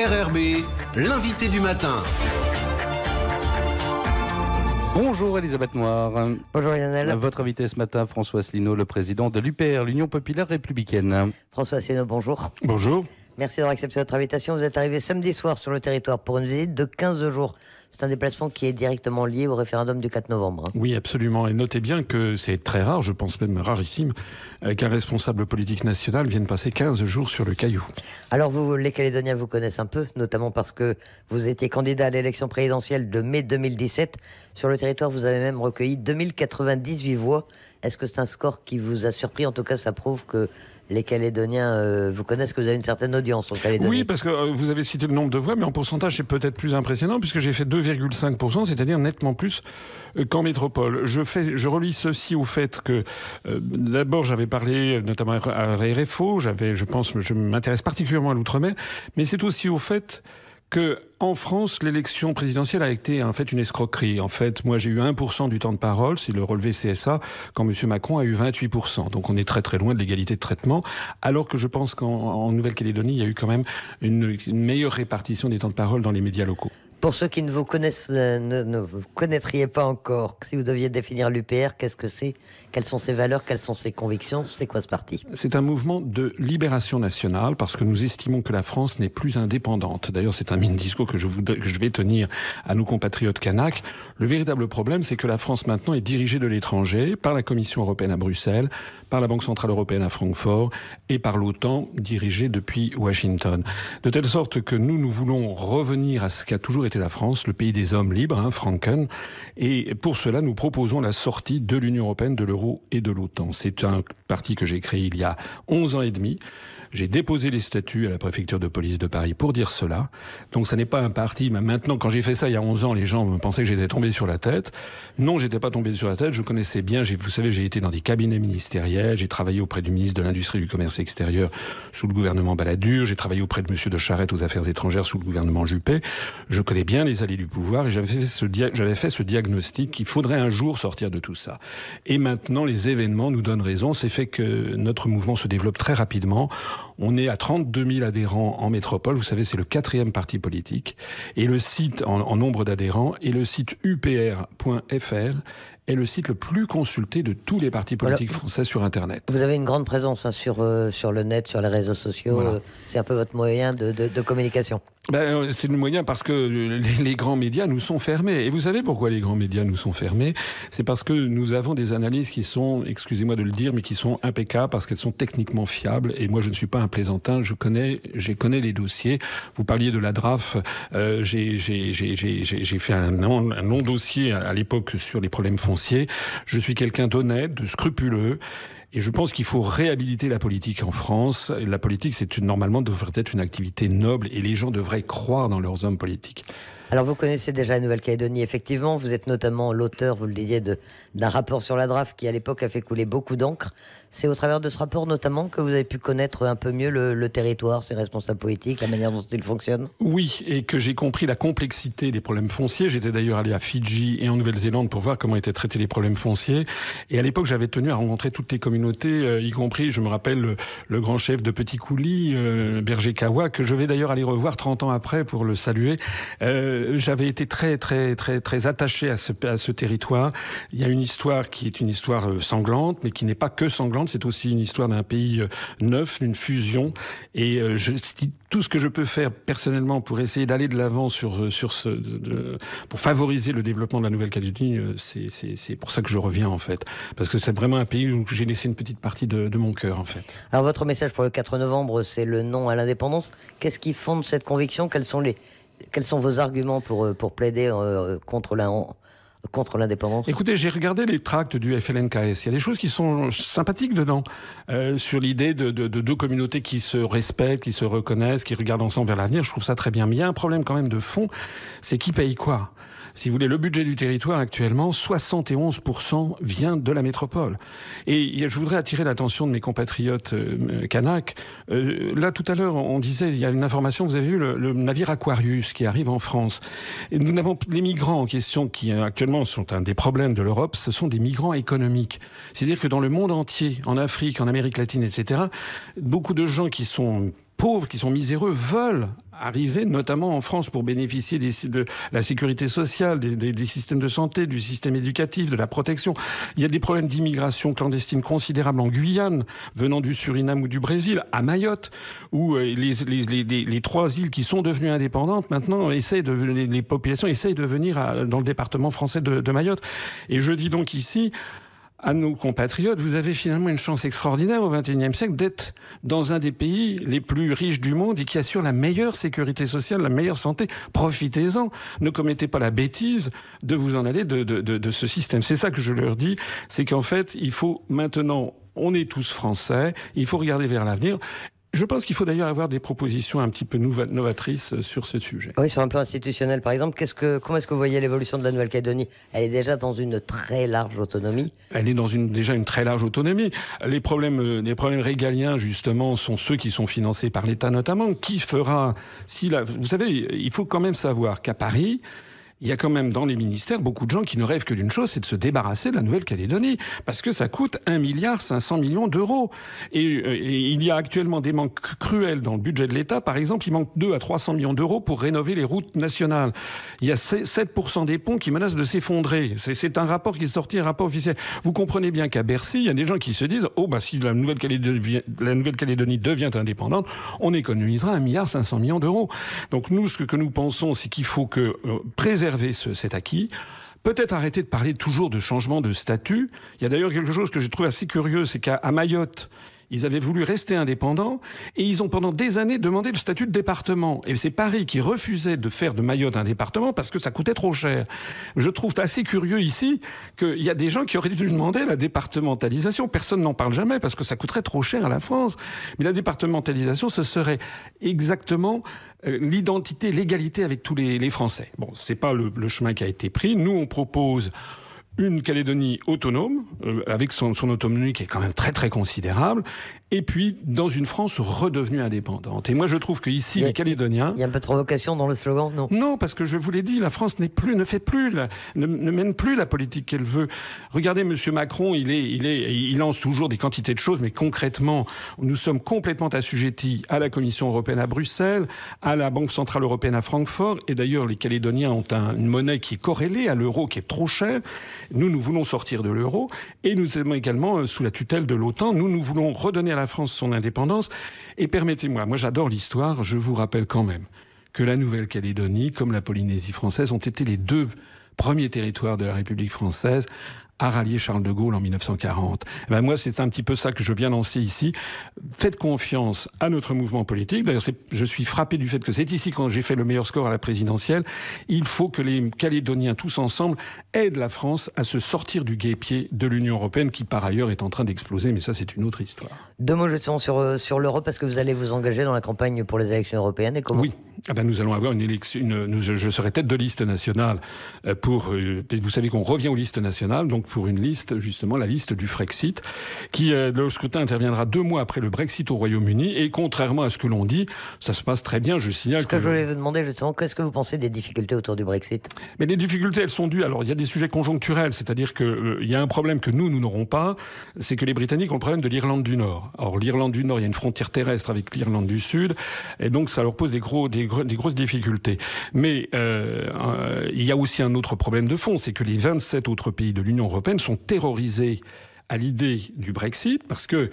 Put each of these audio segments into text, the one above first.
RRB, l'invité du matin. Bonjour Elisabeth Noir. Bonjour Lionel. Votre invité ce matin, François Asselineau, le président de l'UPR, l'Union Populaire Républicaine. François Asselineau, bonjour. Bonjour. Merci d'avoir accepté notre invitation. Vous êtes arrivé samedi soir sur le territoire pour une visite de 15 jours. C'est un déplacement qui est directement lié au référendum du 4 novembre. hein. Oui, absolument. Et notez bien que c'est très rare, je pense même rarissime, euh, qu'un responsable politique national vienne passer 15 jours sur le caillou. Alors vous, les Calédoniens vous connaissent un peu, notamment parce que vous étiez candidat à l'élection présidentielle de mai 2017. Sur le territoire, vous avez même recueilli 2098 voix. Est-ce que c'est un score qui vous a surpris? En tout cas, ça prouve que les Calédoniens euh, vous connaissent, que vous avez une certaine audience en Calédonie. Oui, parce que euh, vous avez cité le nombre de voix, mais en pourcentage, c'est peut-être plus impressionnant, puisque j'ai fait 2,5%, c'est-à-dire nettement plus euh, qu'en métropole. Je, fais, je relis ceci au fait que, d'abord, j'avais parlé notamment à RFO, j'avais, je pense, je m'intéresse particulièrement à l'outre-mer, mais c'est aussi au fait que en France, l'élection présidentielle a été en fait une escroquerie. En fait, moi, j'ai eu 1% du temps de parole, c'est le relevé CSA, quand M. Macron a eu 28%. Donc, on est très très loin de l'égalité de traitement. Alors que je pense qu'en en Nouvelle-Calédonie, il y a eu quand même une meilleure répartition des temps de parole dans les médias locaux. Pour ceux qui ne vous connaissent, euh, ne, ne vous connaîtriez pas encore, si vous deviez définir l'UPR, qu'est-ce que c'est? Quelles sont ses valeurs? Quelles sont ses convictions? C'est quoi ce parti? C'est un mouvement de libération nationale parce que nous estimons que la France n'est plus indépendante. D'ailleurs, c'est un mini discours que que je vais tenir à nos compatriotes kanaks. Le véritable problème, c'est que la France maintenant est dirigée de l'étranger par la Commission européenne à Bruxelles, par la Banque centrale européenne à Francfort et par l'OTAN dirigée depuis Washington. De telle sorte que nous, nous voulons revenir à ce qu'a toujours été la France, le pays des hommes libres, hein, Franken. Et pour cela, nous proposons la sortie de l'Union européenne, de l'euro et de l'OTAN. C'est un parti que j'ai créé il y a 11 ans et demi. J'ai déposé les statuts à la préfecture de police de Paris pour dire cela. Donc ça n'est pas un parti. Maintenant, quand j'ai fait ça il y a 11 ans, les gens me pensaient que j'étais tombé sur la tête. Non, j'étais pas tombé sur la tête. Je connaissais bien. Vous savez, j'ai été dans des cabinets ministériels. J'ai travaillé auprès du ministre de l'Industrie et du Commerce extérieur sous le gouvernement Balladur. J'ai travaillé auprès de Monsieur de Charette aux Affaires étrangères sous le gouvernement Juppé. Je connais bien les allées du pouvoir et j'avais fait ce diagnostic qu'il faudrait un jour sortir de tout ça. Et maintenant, les événements nous donnent raison. C'est fait que notre mouvement se développe très rapidement. On est à 32 000 adhérents en métropole. Vous savez, c'est le quatrième parti politique. Et le site en, nombre d'adhérents et le site upr.fr est le site le plus consulté de tous les partis Voilà. politiques français sur Internet. Vous avez une grande présence hein, sur, euh, sur le net, sur les réseaux sociaux. Voilà. euh, c'est un peu votre moyen de, de- de communication. Ben, euh, c'est le moyen parce que les, les grands médias nous sont fermés. Et vous savez pourquoi les grands médias nous sont fermés? C'est parce que nous avons des analyses qui sont, excusez-moi de le dire, mais qui sont impeccables parce qu'elles sont techniquement fiables. Et moi, je ne suis pas un plaisantin. Je connais, je connais les dossiers. Vous parliez de la DRAF. Euh, j'ai, j'ai, j'ai, j'ai, j'ai j'ai fait un long, un long dossier à, à l'époque sur les problèmes fonciers. Je suis quelqu'un d'honnête, de scrupuleux. Et je pense qu'il faut réhabiliter la politique en France. La politique, c'est normalement devrait être une activité noble et les gens devraient croire dans leurs hommes politiques. Alors vous connaissez déjà la Nouvelle-Calédonie, effectivement. Vous êtes notamment l'auteur, vous le disiez, d'un rapport sur la DRAF qui à l'époque a fait couler beaucoup d'encre. C'est au travers de ce rapport notamment que vous avez pu connaître un peu mieux le, le territoire, ses responsables politiques, la manière dont ils fonctionnent. Oui, et que j'ai compris la complexité des problèmes fonciers. J'étais d'ailleurs allé à Fidji et en Nouvelle-Zélande pour voir comment étaient traités les problèmes fonciers. Et à l'époque, j'avais tenu à rencontrer toutes les communautés, euh, y compris, je me rappelle, le, grand chef de Petit Coulis, euh, Berger Kawa, que je vais d'ailleurs aller revoir 30 ans après pour le saluer. Euh, j'avais été très, très, très, très attaché à ce, territoire. Il y a une histoire qui est une histoire sanglante, mais qui n'est pas que sanglante. C'est aussi une histoire d'un pays neuf, d'une fusion. Et je tout ce que je peux faire personnellement pour essayer d'aller de l'avant sur ce pour favoriser le développement de la Nouvelle-Calédonie. c'est pour ça que je reviens en fait, parce que c'est vraiment un pays où j'ai laissé une petite partie de, mon cœur en fait. Alors votre message pour le 4 novembre, c'est le non à l'indépendance. Qu'est-ce qui fonde cette conviction? Quels sont les quels sont vos arguments pour euh, pour plaider euh, contre la contre l'indépendance Écoutez, j'ai regardé les tracts du FLNKS. Il y a des choses qui sont sympathiques dedans, euh, sur l'idée de, de, de deux communautés qui se respectent, qui se reconnaissent, qui regardent ensemble vers l'avenir. Je trouve ça très bien. Mais il y a un problème quand même de fond, c'est qui paye quoi? Si vous voulez, le budget du territoire actuellement, 71% vient de la métropole. Et je voudrais attirer l'attention de mes compatriotes euh, kanaks. Euh, là, tout à l'heure, on disait, il y a une information, vous avez vu le, le navire Aquarius qui arrive en France. Nous n'avons les migrants en question qui euh, sont un des problèmes de l'Europe, ce sont des migrants économiques. C'est-à-dire que dans le monde entier, en Afrique, en Amérique latine, etc., beaucoup de gens qui sont pauvres, qui sont miséreux, veulent arriver, notamment en France, pour bénéficier de la sécurité sociale, des, systèmes de santé, du système éducatif, de la protection. Il y a des problèmes d'immigration clandestine considérables en Guyane, venant du Suriname ou du Brésil, à Mayotte, où euh, les, trois îles qui sont devenues indépendantes maintenant essayent de, les, populations essayent de venir dans le département français de, de Mayotte. Et je dis donc ici, à nos compatriotes, vous avez finalement une chance extraordinaire au XXIe siècle d'être dans un des pays les plus riches du monde et qui assure la meilleure sécurité sociale, la meilleure santé. Profitez-en. Ne commettez pas la bêtise de vous en aller de, de, de, de ce système. C'est ça que je leur dis, c'est qu'en fait, il faut maintenant on est tous français, il faut regarder vers l'avenir je pense qu'il faut d'ailleurs avoir des propositions un petit peu novatrices sur ce sujet. Oui, sur un plan institutionnel, par exemple, qu'est-ce que, comment est-ce que vous voyez l'évolution de la Nouvelle-Calédonie? Elle est déjà dans une très large autonomie. Elle est dans une, déjà une très large autonomie. Les problèmes, euh, les problèmes régaliens, justement, sont ceux qui sont financés par l'État notamment. Qui fera si la, Vous savez, il faut quand même savoir qu'à Paris, il y a quand même dans les ministères beaucoup de gens qui ne rêvent que d'une chose, c'est de se débarrasser de la Nouvelle-Calédonie, parce que ça coûte 1 milliard 500 millions d'euros. Et, et, il y a actuellement des manques cruels dans le budget de l'État. Par exemple, il manque 2 à 300 millions d'euros pour rénover les routes nationales. Il y a 7% des ponts qui menacent de s'effondrer. C'est un rapport qui est sorti, un rapport officiel. Vous comprenez bien qu'à Bercy, il y a des gens qui se disent, oh bah si la Nouvelle-Calédonie Nouvelle devient indépendante, on économisera 1 milliard 500 millions d'euros. Donc nous, ce que nous pensons, c'est qu'il faut que euh, préserver préserver ce, cet acquis. Peut-être arrêter de parler toujours de changement de statut. Il y a d'ailleurs quelque chose que j'ai trouvé assez curieux, c'est qu'à Mayotte, ils avaient voulu rester indépendants et ils ont pendant des années demandé le statut de département. Et c'est Paris qui refusait de faire de Mayotte un département parce que ça coûtait trop cher. Je trouve assez curieux ici qu'il y a des gens qui auraient dû demander la départementalisation. Personne n'en parle jamais parce que ça coûterait trop cher à la France. Mais la départementalisation, ce serait exactement euh, l'identité, l'égalité avec tous les, Français. Bon, c'est pas le chemin qui a été pris. Nous, on propose une Calédonie autonome, euh, avec son, son, autonomie qui est quand même très très considérable, et puis dans une France redevenue indépendante. Et moi je trouve que ici les Calédoniens, il y a un peu de provocation dans le slogan, non? Non, parce que je vous l'ai dit, la France n'est plus, ne fait plus, la, ne, ne, mène plus la politique qu'elle veut. Regardez Monsieur Macron, il est, il est, il lance toujours des quantités de choses, mais concrètement, nous sommes complètement assujettis à la Commission européenne à Bruxelles, à la Banque centrale européenne à Francfort, et d'ailleurs les Calédoniens ont un, une monnaie qui est corrélée à l'euro, qui est trop chère. Nous, nous voulons sortir de l'euro, et nous sommes également euh, sous la tutelle de l'OTAN. Nous, nous voulons redonner à la France son indépendance. Et permettez-moi, moi j'adore l'histoire, je vous rappelle quand même que la Nouvelle-Calédonie, comme la Polynésie française, ont été les deux premiers territoires de la République française à rallier Charles de Gaulle en 1940. Eh ben moi, c'est un petit peu ça que je viens lancer ici. Faites confiance à notre mouvement politique. D'ailleurs, je suis frappé du fait que c'est ici quand j'ai fait le meilleur score à la présidentielle. Il faut que les Calédoniens tous ensemble aident la France à se sortir du guépier de l'Union européenne qui par ailleurs est en train d'exploser, mais ça c'est une autre histoire. Deux mots justement sur, euh, sur l'Europe, parce que vous allez vous engager dans la campagne pour les élections européennes et comment? Oui, ah ben nous allons avoir une élection, une, nous, je, je, serai tête de liste nationale euh, pour, euh, vous savez qu'on revient aux listes nationales, donc pour une liste, justement, la liste du Frexit, qui, euh, le scrutin interviendra deux mois après le Brexit au Royaume-Uni, et contrairement à ce que l'on dit, ça se passe très bien, je signale ce que... que je voulais vous demander, justement, qu'est-ce que vous pensez des difficultés autour du Brexit? Mais les difficultés, elles sont dues, alors il y a des sujets conjoncturels, c'est-à-dire qu'il euh, il y a un problème que nous, nous n'aurons pas, c'est que les Britanniques ont le problème de l'Irlande du Nord. Or, l'Irlande du Nord, il y a une frontière terrestre avec l'Irlande du Sud, et donc ça leur pose des, gros, des, des grosses difficultés. Mais euh, il y a aussi un autre problème de fond, c'est que les 27 autres pays de l'Union européenne sont terrorisés à l'idée du Brexit parce que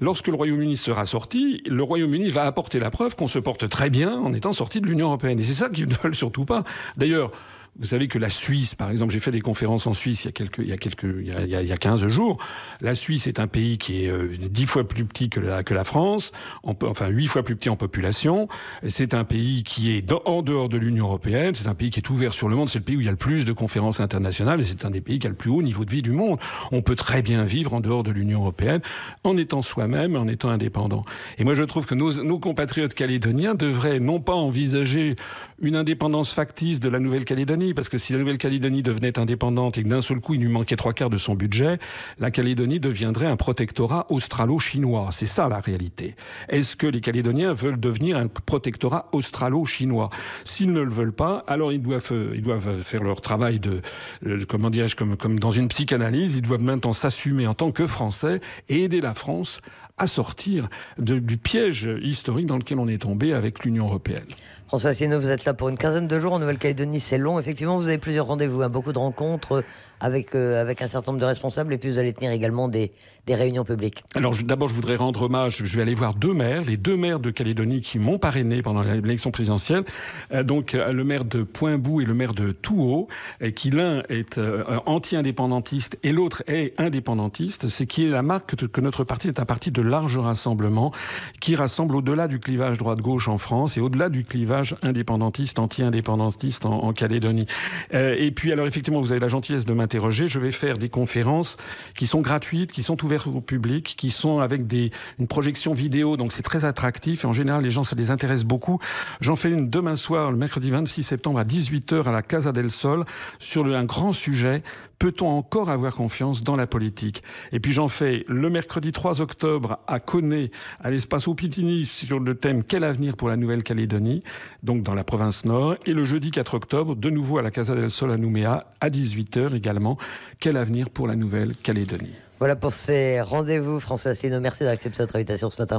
lorsque le Royaume-Uni sera sorti, le Royaume-Uni va apporter la preuve qu'on se porte très bien en étant sorti de l'Union européenne. Et c'est ça qu'ils ne veulent surtout pas. D'ailleurs, vous savez que la Suisse, par exemple, j'ai fait des conférences en Suisse il y a quelques, il y a quelques, il y a, il y a 15 jours. La Suisse est un pays qui est euh, dix fois plus petit que la, que la France, en, enfin huit fois plus petit en population. C'est un pays qui est en dehors de l'Union européenne. C'est un pays qui est ouvert sur le monde. C'est le pays où il y a le plus de conférences internationales et c'est un des pays qui a le plus haut niveau de vie du monde. On peut très bien vivre en dehors de l'Union européenne en étant soi-même, en étant indépendant. Et moi, je trouve que nos, nos compatriotes calédoniens devraient non pas envisager une indépendance factice de la Nouvelle-Calédonie, parce que si la Nouvelle-Calédonie devenait indépendante et que d'un seul coup il lui manquait trois quarts de son budget, la Calédonie deviendrait un protectorat australo-chinois. C'est ça la réalité. Est-ce que les Calédoniens veulent devenir un protectorat australo-chinois? S'ils ne le veulent pas, alors ils doivent, ils doivent faire leur travail de, comment dirais-je, comme, comme dans une psychanalyse, ils doivent maintenant s'assumer en tant que Français et aider la France à sortir du piège historique dans lequel on est tombé avec l'Union européenne. François Asselineau, vous êtes là pour une quinzaine de jours en Nouvelle-Calédonie, c'est long. Effectivement, vous avez plusieurs rendez-vous, hein, beaucoup de rencontres avec, euh, avec un certain nombre de responsables et puis vous allez tenir également des, réunions publiques. Alors d'abord, je voudrais rendre hommage, je vais aller voir deux maires, les deux maires de Calédonie qui m'ont parrainé pendant l'élection présidentielle. Euh, donc euh, le maire de Poinbou et le maire de Touhou, qui l'un est anti-indépendantiste et l'autre est indépendantiste. C'est qui est la marque que notre parti est un parti de large rassemblement qui rassemble au-delà du clivage droite-gauche en France et au-delà du clivage indépendantiste, anti-indépendantiste en, en, Calédonie. et puis alors effectivement, vous avez la gentillesse de m'interroger je vais faire des conférences qui sont gratuites, qui sont ouvertes au public, qui sont avec des, une projection vidéo, donc c'est très attractif. Et en général, les gens, ça les intéresse beaucoup. J'en fais une demain soir, le mercredi 26 septembre à 18h à la Casa del Sol, sur le, un grand sujet Peut-on encore avoir confiance dans la politique? Et puis j'en fais le mercredi 3 octobre à Coné, à l'espace Opitini, sur le thème Quel avenir pour la Nouvelle-Calédonie, donc dans la province nord. Et le jeudi 4 octobre, de nouveau à la Casa del Sol à Nouméa, à 18h également, Quel avenir pour la Nouvelle-Calédonie? Voilà pour ces rendez-vous, François Asselineau. Merci accepté notre invitation ce matin.